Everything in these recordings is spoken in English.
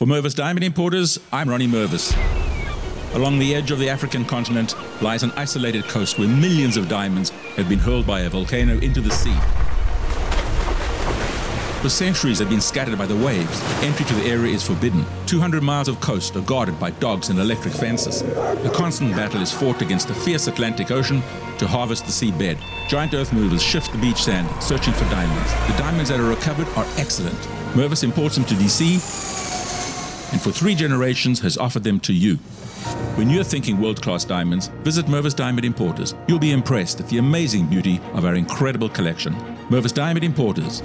For Mervis Diamond Importers, I'm Ronnie Mervis. Along the edge of the African continent lies an isolated coast where millions of diamonds have been hurled by a volcano into the sea. For centuries, they've been scattered by the waves. Entry to the area is forbidden. 200 miles of coast are guarded by dogs and electric fences. A constant battle is fought against the fierce Atlantic Ocean to harvest the seabed. Giant earth movers shift the beach sand, searching for diamonds. The diamonds that are recovered are excellent. Mervis imports them to DC, and for three generations has offered them to you. When you're thinking world class diamonds, visit Mervis Diamond Importers. You'll be impressed at the amazing beauty of our incredible collection. Mervis Diamond Importers.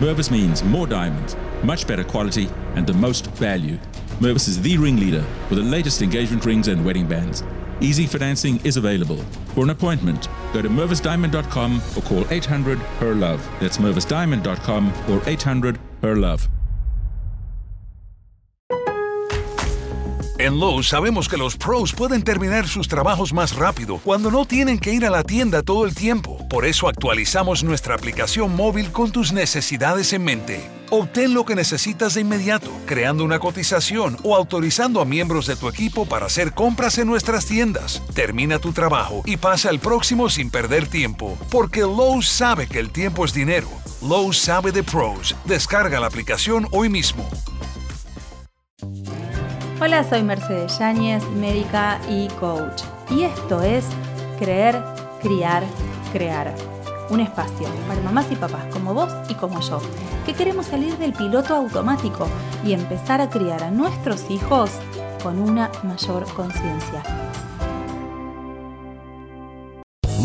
Mervis means more diamonds, much better quality, and the most value. Mervis is the ringleader for the latest engagement rings and wedding bands. Easy financing is available. For an appointment, go to mervisdiamond.com or call 800 HER LOVE. That's mervisdiamond.com or 800 HER LOVE. En Lowe's sabemos que los pros pueden terminar sus trabajos más rápido cuando no tienen que ir a la tienda todo el tiempo. Por eso actualizamos nuestra aplicación móvil con tus necesidades en mente. Obtén lo que necesitas de inmediato, creando una cotización o autorizando a miembros de tu equipo para hacer compras en nuestras tiendas. Termina tu trabajo y pasa al próximo sin perder tiempo, porque Lowe's sabe que el tiempo es dinero. Lowe's sabe de pros. Descarga la aplicación hoy mismo. Hola, soy Mercedes Yáñez, médica y coach. Y esto es Creer, Criar, Crear. Un espacio para mamás y papás como vos y como yo, que queremos salir del piloto automático y empezar a criar a nuestros hijos con una mayor conciencia.